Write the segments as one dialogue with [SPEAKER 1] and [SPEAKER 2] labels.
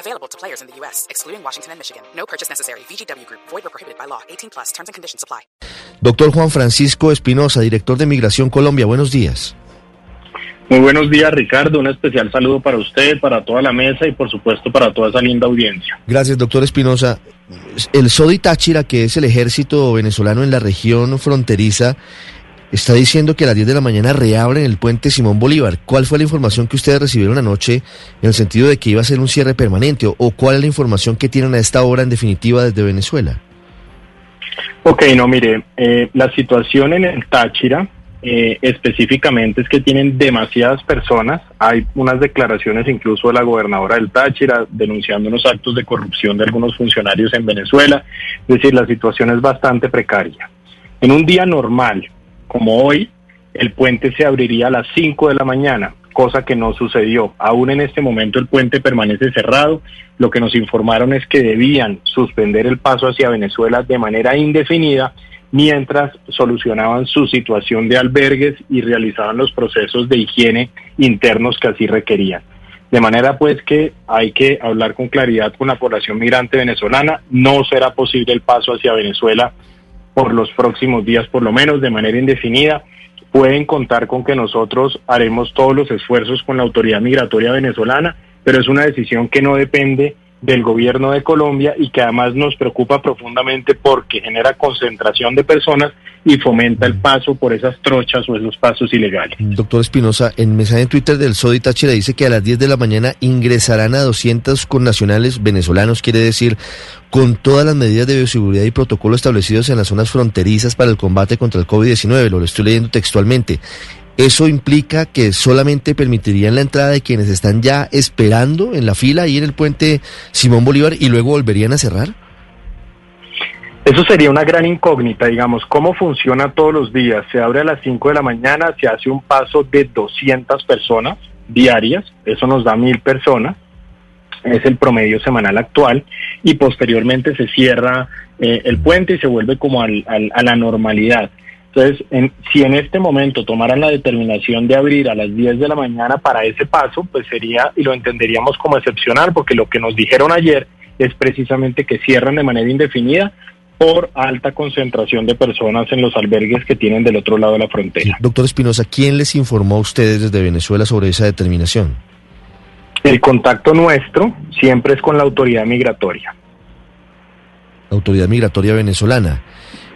[SPEAKER 1] Available to players in the U.S., excluding Washington and Michigan. No purchase necessary. VGW Group. Void or prohibited by law. 18 plus. Terms and conditions apply.
[SPEAKER 2] Doctor Juan Francisco Espinosa, director de Migración Colombia. Buenos días.
[SPEAKER 3] Muy buenos días, Ricardo. Un especial saludo para usted, para toda la mesa y, por supuesto, para toda esa linda audiencia.
[SPEAKER 2] Gracias, doctor Espinosa. El SODI Táchira, que es el ejército venezolano en la región fronteriza, está diciendo que a las 10 de la mañana reabren el puente Simón Bolívar. ¿Cuál fue la información que ustedes recibieron anoche en el sentido de que iba a ser un cierre permanente? ¿O cuál es la información que tienen a esta hora en definitiva desde Venezuela?
[SPEAKER 3] Ok, no, mire, eh, la situación en el Táchira eh, específicamente es que tienen demasiadas personas. Hay unas declaraciones incluso de la gobernadora del Táchira denunciando unos actos de corrupción de algunos funcionarios en Venezuela. Es decir, la situación es bastante precaria. En un día normal, como hoy, el puente se abriría a las 5 de la mañana, cosa que no sucedió. Aún en este momento el puente permanece cerrado. Lo que nos informaron es que debían suspender el paso hacia Venezuela de manera indefinida mientras solucionaban su situación de albergues y realizaban los procesos de higiene internos que así requerían. De manera pues que hay que hablar con claridad con la población migrante venezolana, no será posible el paso hacia Venezuela por los próximos días por lo menos de manera indefinida. Pueden contar con que nosotros haremos todos los esfuerzos con la autoridad migratoria venezolana, pero es una decisión que no depende del gobierno de Colombia y que además nos preocupa profundamente porque genera concentración de personas y fomenta el paso por esas trochas o esos pasos ilegales.
[SPEAKER 2] Doctor Espinosa, en mensaje en Twitter del Sodi Táchira dice que a las 10 de la mañana ingresarán a 200 connacionales venezolanos, quiere decir, con todas las medidas de bioseguridad y protocolo establecidos en las zonas fronterizas para el combate contra el COVID-19, lo estoy leyendo textualmente. ¿Eso implica que solamente permitirían la entrada de quienes están ya esperando en la fila ahí en el puente Simón Bolívar y luego volverían a cerrar?
[SPEAKER 3] Eso sería una gran incógnita, digamos, cómo funciona todos los días. Se abre a las 5 de la mañana, se hace un paso de 200 personas diarias, eso nos da mil personas, es el promedio semanal actual, y posteriormente se cierra eh, el puente y se vuelve como al, a la normalidad. Entonces, si en este momento tomaran la determinación de abrir a las 10 de la mañana para ese paso, pues sería, y lo entenderíamos como excepcional, porque lo que nos dijeron ayer es precisamente que cierran de manera indefinida por alta concentración de personas en los albergues que tienen del otro lado de la frontera.
[SPEAKER 2] doctor Espinosa, ¿quién les informó a ustedes desde Venezuela sobre esa determinación?
[SPEAKER 3] El contacto nuestro siempre es con la autoridad migratoria.
[SPEAKER 2] La autoridad migratoria venezolana.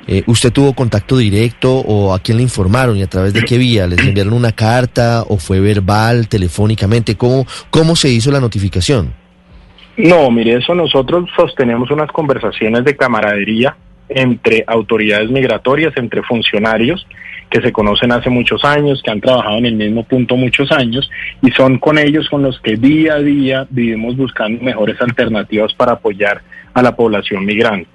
[SPEAKER 2] Eh, ¿Usted tuvo contacto directo o a quién le informaron y a través de qué vía? ¿Les enviaron una carta o fue verbal, telefónicamente? ¿Cómo, cómo se hizo la notificación?
[SPEAKER 3] No, mire, eso nosotros sostenemos unas conversaciones de camaradería entre autoridades migratorias, entre funcionarios que se conocen hace muchos años, que han trabajado en el mismo punto muchos años, y son con ellos con los que día a día vivimos buscando mejores alternativas para apoyar a la población migrante.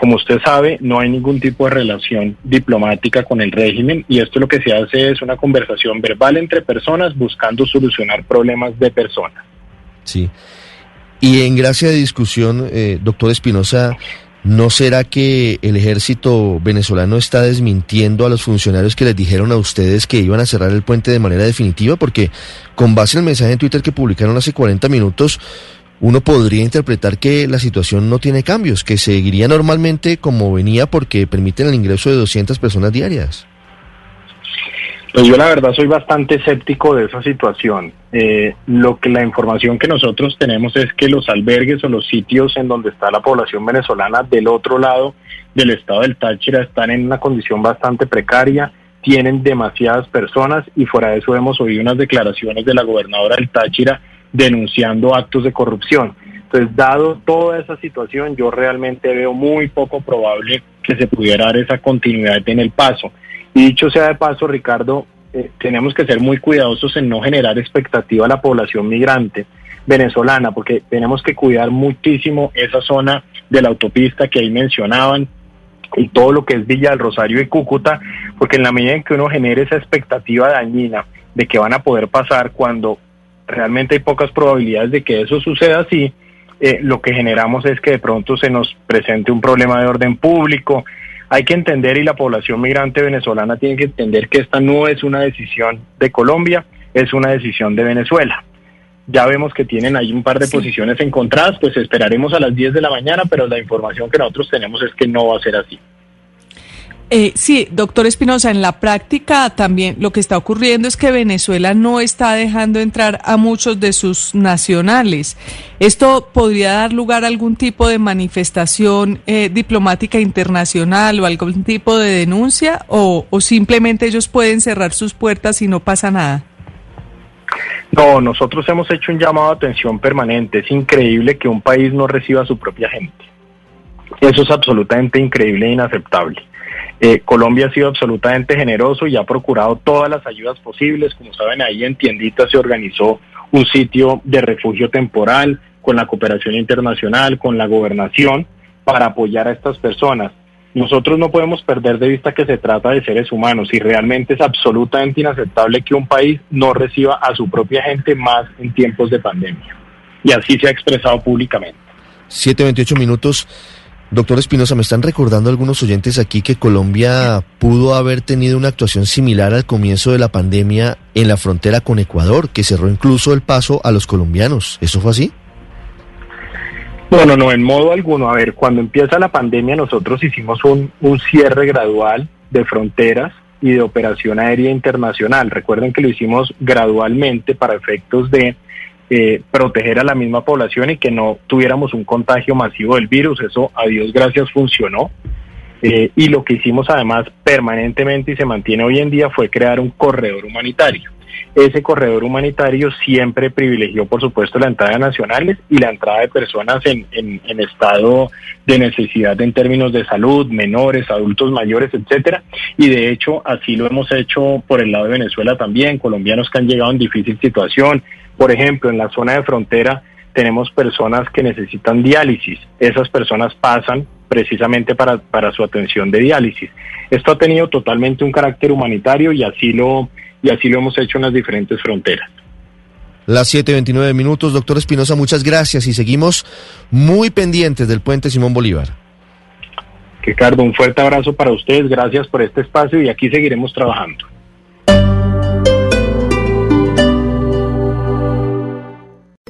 [SPEAKER 3] Como usted sabe, no hay ningún tipo de relación diplomática con el régimen y esto lo que se hace es una conversación verbal entre personas buscando solucionar problemas de personas.
[SPEAKER 2] Sí. Y en gracia de discusión, eh, doctor Espinosa, ¿no será que el ejército venezolano está desmintiendo a los funcionarios que les dijeron a ustedes que iban a cerrar el puente de manera definitiva? Porque con base en el mensaje en Twitter que publicaron hace 40 minutos, uno podría interpretar que la situación no tiene cambios, que seguiría normalmente como venía porque permiten el ingreso de 200 personas diarias.
[SPEAKER 3] Pues yo la verdad soy bastante escéptico de esa situación. Eh, lo que la información que nosotros tenemos es que los albergues o los sitios en donde está la población venezolana del otro lado del estado del Táchira están en una condición bastante precaria, tienen demasiadas personas y fuera de eso hemos oído unas declaraciones de la gobernadora del Táchira denunciando actos de corrupción. Entonces, dado toda esa situación, yo realmente veo muy poco probable que se pudiera dar esa continuidad en el paso. Y dicho sea de paso, Ricardo, eh, tenemos que ser muy cuidadosos en no generar expectativa a la población migrante venezolana, porque tenemos que cuidar muchísimo esa zona de la autopista que ahí mencionaban, y todo lo que es Villa del Rosario y Cúcuta, porque en la medida en que uno genere esa expectativa dañina de que van a poder pasar cuando realmente hay pocas probabilidades de que eso suceda así, eh, lo que generamos es que de pronto se nos presente un problema de orden público. Hay que entender y la población migrante venezolana tiene que entender que esta no es una decisión de Colombia, es una decisión de Venezuela. Ya vemos que tienen ahí un par de posiciones encontradas, pues esperaremos a las 10 de la mañana, pero la información que nosotros tenemos es que no va a ser así.
[SPEAKER 4] Eh, sí, doctor Espinosa, en la práctica también lo que está ocurriendo es que Venezuela no está dejando entrar a muchos de sus nacionales. ¿Esto podría dar lugar a algún tipo de manifestación eh, diplomática internacional o algún tipo de denuncia o, o simplemente ellos pueden cerrar sus puertas y no pasa nada?
[SPEAKER 3] No, nosotros hemos hecho un llamado de atención permanente. Es increíble que un país no reciba a su propia gente. Eso es absolutamente increíble e inaceptable. Eh, Colombia ha sido absolutamente generoso y ha procurado todas las ayudas posibles. Como saben, ahí en Tiendita se organizó un sitio de refugio temporal con la cooperación internacional, con la gobernación, para apoyar a estas personas. Nosotros no podemos perder de vista que se trata de seres humanos y realmente es absolutamente inaceptable que un país no reciba a su propia gente más en tiempos de pandemia. Y así se ha expresado públicamente.
[SPEAKER 2] 7.28 minutos. Doctor Espinosa, me están recordando algunos oyentes aquí que Colombia pudo haber tenido una actuación similar al comienzo de la pandemia en la frontera con Ecuador, que cerró incluso el paso a los colombianos. ¿Eso fue así?
[SPEAKER 3] No, no, en modo alguno. A ver, cuando empieza la pandemia nosotros hicimos un cierre gradual de fronteras y de operación aérea internacional. Recuerden que lo hicimos gradualmente para efectos de eh, proteger a la misma población y que no tuviéramos un contagio masivo del virus. Eso, a Dios gracias, funcionó. Eh, y lo que hicimos además permanentemente y se mantiene hoy en día fue crear un corredor humanitario. Ese corredor humanitario siempre privilegió, por supuesto, la entrada de nacionales y la entrada de personas en, en, estado de necesidad en términos de salud, menores, adultos mayores, etcétera. Y de hecho, así lo hemos hecho por el lado de Venezuela también, colombianos que han llegado en difícil situación, por ejemplo, en la zona de frontera tenemos personas que necesitan diálisis. Esas personas pasan precisamente para, para su atención de diálisis. Esto ha tenido totalmente un carácter humanitario y así lo, y así lo hemos hecho en las diferentes fronteras.
[SPEAKER 2] Las 7.29 minutos, doctor Espinosa, muchas gracias y seguimos muy pendientes del puente Simón Bolívar.
[SPEAKER 3] Ricardo, un fuerte abrazo para ustedes, gracias por este espacio y aquí seguiremos trabajando.